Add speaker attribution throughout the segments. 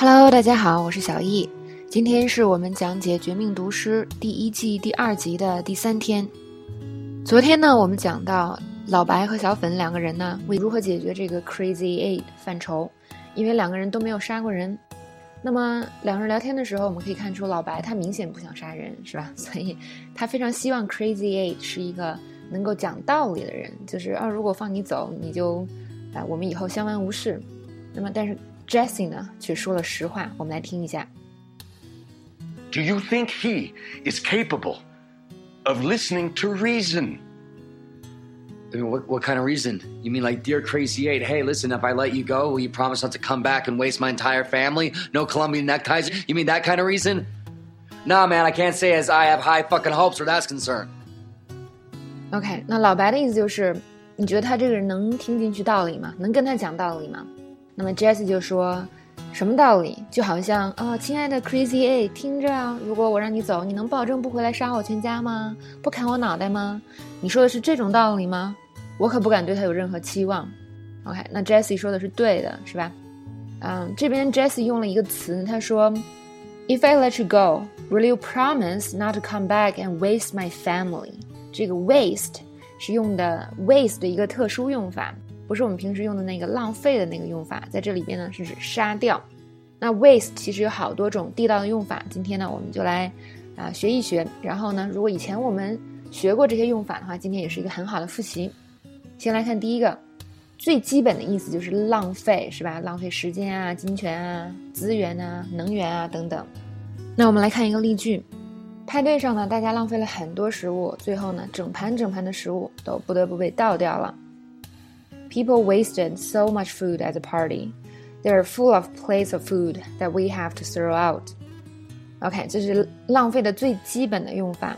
Speaker 1: Hello，大家好，我是小易。今天是我们讲解《绝命毒师》第一季第二集的第三天。昨天呢，我们讲到老白和小粉两个人呢，为如何解决这个 Crazy Eight 犯愁，因为两个人都没有杀过人。那么两个人聊天的时候，我们可以看出老白他明显不想杀人，是吧？所以他非常希望 Crazy Eight 是一个能够讲道理的人，就是啊，如果放你走，你就啊，我们以后相安无事。那么，但是。Jesse 呢，却说了实话。我们来听一下。
Speaker 2: Do you think he is capable of listening to reason?
Speaker 3: I mean, what, what kind of reason? You mean like, dear Crazy Eight, hey, listen, if I let you go, will you promise not to come back and waste my entire family? No Colombian neckties? You mean that kind of reason? Nah, man, I can't say as I have high fucking hopes where that's concerned.
Speaker 1: OK，那老白的意思就是，你觉得他这个人能听进去道理吗？能跟他讲道理吗？ 那么 Jesse 就说：“什么道理？就好像啊，亲爱的 Crazy A，听着啊，如果我让你走，你能保证不回来杀我全家吗？不砍我脑袋吗？你说的是这种道理吗？我可不敢对他有任何期望。OK，那 Jesse 说的是对的，是吧？嗯，这边 Jesse 用了一个词，他说：If I let you go, will you promise not to come back and waste my family？这个 waste 是用的 waste 的一个特殊用法。”不是我们平时用的那个浪费的那个用法，在这里边呢是指杀掉。那 waste 其实有好多种地道的用法，今天呢我们就来啊学一学。然后呢，如果以前我们学过这些用法的话，今天也是一个很好的复习。先来看第一个，最基本的意思就是浪费，是吧？浪费时间啊、金钱啊、资源啊、能源啊等等。那我们来看一个例句：派对上呢，大家浪费了很多食物，最后呢，整盘整盘的食物都不得不被倒掉了。People wasted so much food at the party. They are full of plates of food that we have to throw out. OK，这是浪费的最基本的用法。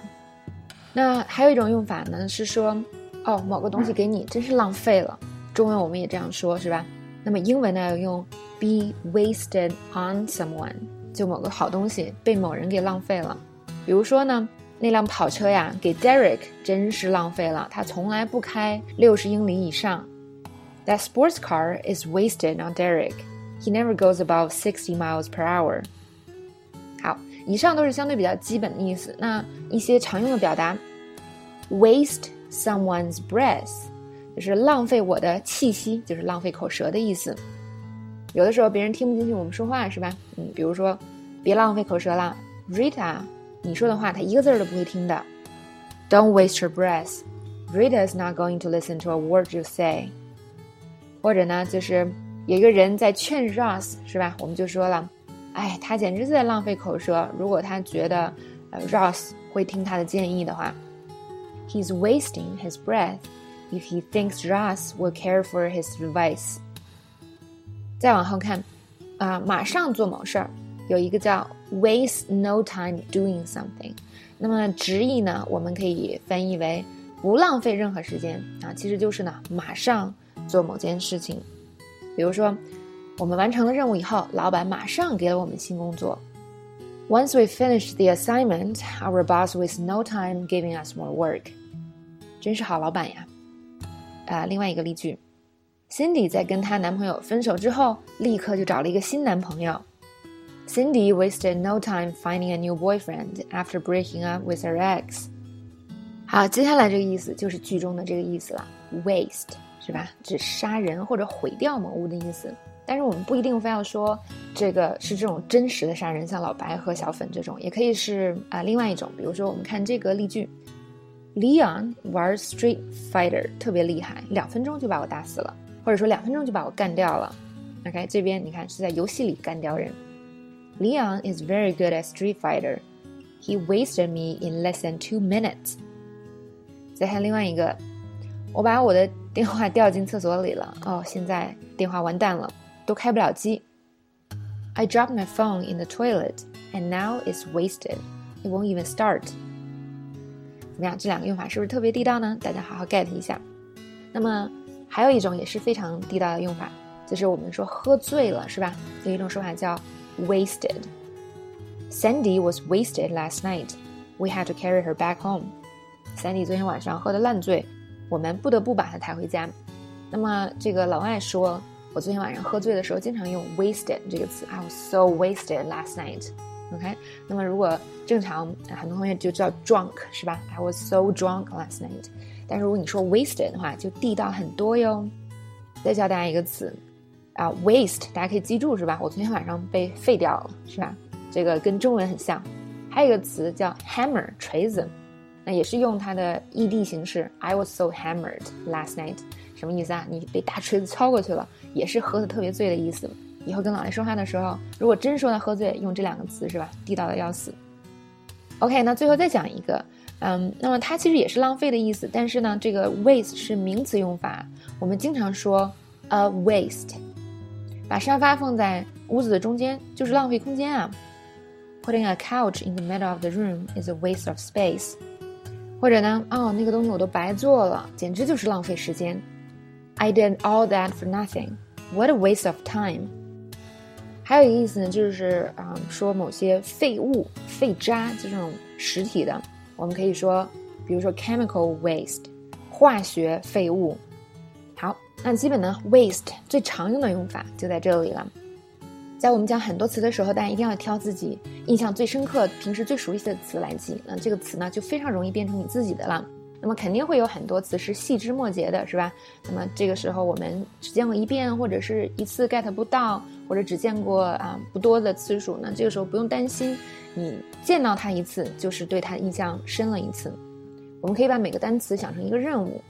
Speaker 1: 那还有一种用法呢，是说，哦，某个东西给你真是浪费了。中文我们也这样说，是吧？那么英文呢，用 be wasted on someone，就某个好东西被某人给浪费了。比如说呢，那辆跑车呀，给 Derek 真是浪费了，他从来不开六十英里以上。That sports car is wasted on Derek. He never goes above sixty miles per hour. 好，以上都是相对比较基本的意思。那一些常用的表达，waste someone's breath，就是浪费我的气息，就是浪费口舌的意思。有的时候别人听不进去我们说话，是吧？嗯，比如说，别浪费口舌了，Rita，你说的话他一个字儿都不会听的。Don't waste your breath. Rita is not going to listen to a word you say. 或者呢，就是有一个人在劝 Ross，是吧？我们就说了，哎，他简直是在浪费口舌。如果他觉得呃 Ross 会听他的建议的话，He's wasting his breath if he thinks Ross will care for his advice。再往后看，啊，马上做某事儿，有一个叫 waste no time doing something。那么直译呢，我们可以翻译为不浪费任何时间啊，其实就是呢，马上。做某件事情，比如说，我们完成了任务以后，老板马上给了我们新工作。Once we finished the assignment, our boss was no time giving us more work。真是好老板呀！啊，另外一个例句，Cindy 在跟她男朋友分手之后，立刻就找了一个新男朋友。Cindy wasted no time finding a new boyfriend after breaking up with her ex。好，接下来这个意思就是句中的这个意思了，waste。是吧？指杀人或者毁掉某物的意思。但是我们不一定非要说这个是这种真实的杀人，像老白和小粉这种，也可以是啊另外一种。比如说，我们看这个例句：Leon 玩 Street Fighter 特别厉害，两分钟就把我打死了，或者说两分钟就把我干掉了。OK，这边你看是在游戏里干掉人。Leon is very good at Street Fighter. He wasted me in less than two minutes. 再看另外一个，我把我的电话掉进厕所里了。哦，现在电话完蛋了，都开不了机。I dropped my phone in the toilet, and now it's wasted. It won't even start. 怎么样？这两个用法是不是特别地道呢？大家好好 get 一下。那么还有一种也是非常地道的用法，就是我们说喝醉了，是吧？有一种说法叫 wasted. Sandy was wasted last night. We had to carry her back home. Sandy 昨天晚上喝的烂醉。我们不得不把他抬回家。那么这个老外说我昨天晚上喝醉的时候，经常用 wasted 这个词。I was so wasted last night. OK，那么如果正常，很多同学就叫 drunk 是吧？I was so drunk last night。但是如果你说 wasted 的话，就地道很多哟。再教大家一个词啊，waste，大家可以记住是吧？我昨天晚上被废掉了是吧？这个跟中文很像。还有一个词叫 hammer，锤子，那也是用它的 ed 形式。I was so hammered last night，什么意思啊？你被大锤子敲过去了，也是喝的特别醉的意思。以后跟老爷说话的时候，如果真说他喝醉，用这两个词是吧？地道的要死。OK，那最后再讲一个，嗯，那么它其实也是浪费的意思，但是呢，这个 waste 是名词用法，我们经常说 a waste，把沙发放在屋子的中间就是浪费空间啊。Putting a couch in the middle of the room is a waste of space。或者呢，哦，那个东西我都白做了，简直就是浪费时间。I did all that for nothing. What a waste of time. 还有一个意思呢，就是啊，说某些废物、废渣，就这种实体的，我们可以说，比如说 chemical waste，化学废物。好，那基本呢，waste 最常用的用法就在这里了。在我们讲很多词的时候，大家一定要挑自己印象最深刻、平时最熟悉的词来记。那这个词呢，就非常容易变成你自己的了。那么肯定会有很多词是细枝末节的，是吧？那么这个时候我们只见过一遍，或者是一次 get 不到，或者只见过啊不多的次数那，这个时候不用担心，你见到它一次就是对它印象深了一次。我们可以把每个单词想成一个任务，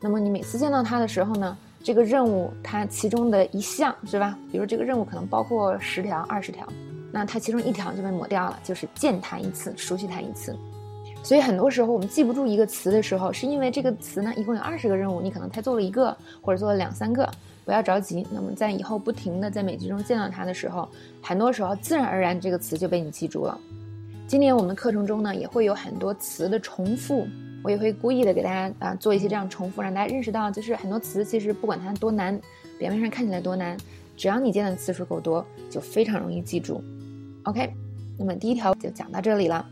Speaker 1: 那么你每次见到它的时候呢，这个任务它其中的一项是吧？比如这个任务可能包括十条、二十条，那它其中一条就被抹掉了，就是见它一次，熟悉它一次。所以很多时候我们记不住一个词的时候，是因为这个词呢一共有二十个任务，你可能才做了一个或者做了两三个，不要着急。那么在以后不停的在美剧中见到它的时候，很多时候自然而然这个词就被你记住了。今年我们课程中呢也会有很多词的重复，我也会故意的给大家啊做一些这样重复，让大家认识到，就是很多词其实不管它多难，表面上看起来多难，只要你见的次数够多，就非常容易记住。OK，那么第一条就讲到这里了。